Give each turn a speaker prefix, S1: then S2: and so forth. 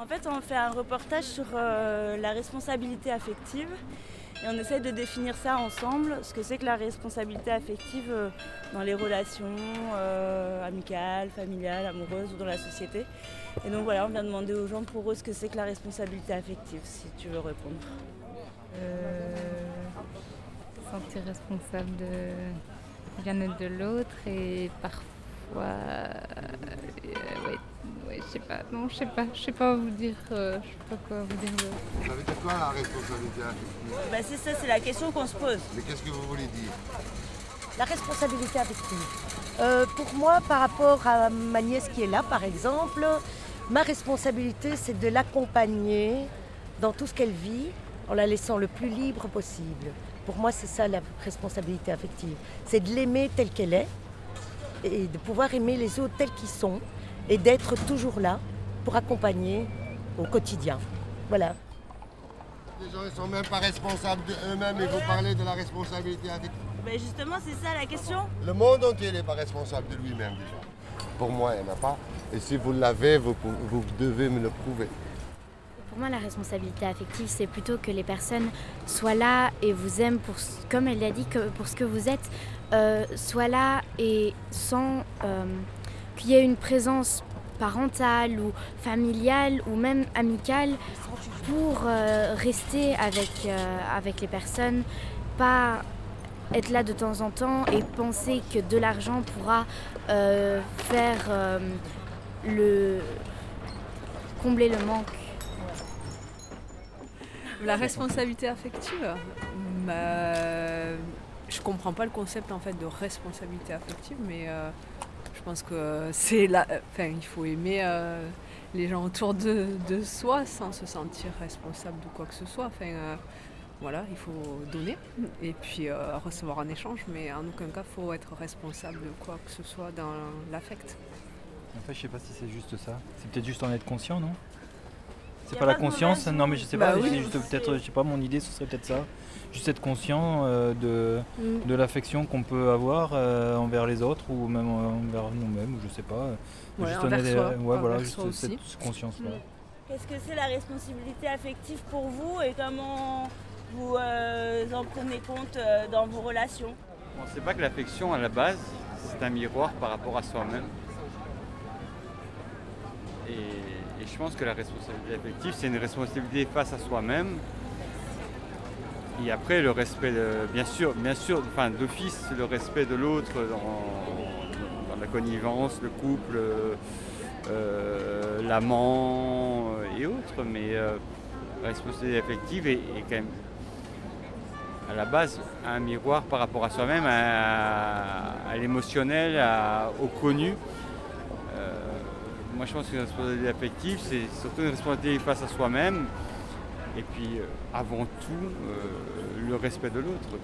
S1: En fait, on fait un reportage sur euh, la responsabilité affective et on essaie de définir ça ensemble, ce que c'est que la responsabilité affective euh, dans les relations euh, amicales, familiales, amoureuses ou dans la société. Et donc voilà, on vient demander aux gens pour eux ce que c'est que la responsabilité affective, si tu veux répondre.
S2: sentir responsable de bien-être de l'autre et parfois ouais, je sais pas, non, je sais pas, je sais pas vous dire, euh, je sais pas quoi vous dire.
S3: Ça veut dire quoi la responsabilité affective
S1: Bah c'est ça, c'est la question qu'on se pose.
S3: Mais qu'est-ce que vous voulez dire
S4: La responsabilité affective. Euh, pour moi, par rapport à ma nièce qui est là, par exemple, ma responsabilité, c'est de l'accompagner dans tout ce qu'elle vit en la laissant le plus libre possible. Pour moi, c'est ça la responsabilité affective. C'est de l'aimer telle qu'elle est et de pouvoir aimer les autres tels qu'ils sont et d'être toujours là pour accompagner au quotidien. Voilà.
S3: Les gens ne sont même pas responsables d'eux-mêmes et vous parlez de la responsabilité avec.
S1: Ben justement, c'est ça la question.
S3: Le monde entier n'est pas responsable de lui-même déjà. Pour moi, il n'y en a pas. Et si vous l'avez, vous, vous devez me le prouver.
S5: Pour moi, la responsabilité affective, c'est plutôt que les personnes soient là et vous aiment, pour, comme elle l'a dit, que pour ce que vous êtes, euh, soient là et sans euh, qu'il y ait une présence parentale ou familiale ou même amicale pour euh, rester avec, euh, avec les personnes, pas être là de temps en temps et penser que de l'argent pourra euh, faire le combler le manque.
S6: La responsabilité affective, bah, je comprends pas le concept en fait de responsabilité affective, mais je pense que c'est là. Enfin, il faut aimer euh, les gens autour de, soi sans se sentir responsable de quoi que ce soit. Enfin, euh, voilà, il faut donner et puis euh, recevoir un échange, mais en aucun cas, il faut être responsable de quoi que ce soit dans l'affect.
S7: En fait, je sais pas si c'est juste ça. C'est peut-être juste en être conscient, non? C'est pas la conscience? Non, mais je sais pas. Bah peut-être, je sais pas. Mon idée, ce serait peut-être ça juste être conscient euh, de. De l'affection qu'on peut avoir euh, envers les autres ou même envers nous-mêmes, ou je sais pas.
S6: juste envers
S7: ouais, voilà, juste cette conscience-là.
S1: Mm. Qu'est-ce que c'est la responsabilité affective pour vous et comment vous euh, en prenez compte dans vos relations?
S8: On ne sait pas que l'affection, à la base, c'est un miroir par rapport à soi-même. Et, et, je pense que la responsabilité affective, c'est une responsabilité face à soi-même et après, le respect, bien sûr, bien sûr, enfin, d'office, le respect de l'autre dans, la connivence, le couple, euh, l'amant et autres, mais euh, la responsabilité affective est, quand même à la base un miroir par rapport à soi-même, à, l'émotionnel, au connu. Euh, moi, je pense la responsabilité affective, c'est surtout une responsabilité face à soi-même et puis, euh, avant tout, euh, le respect de l'autre.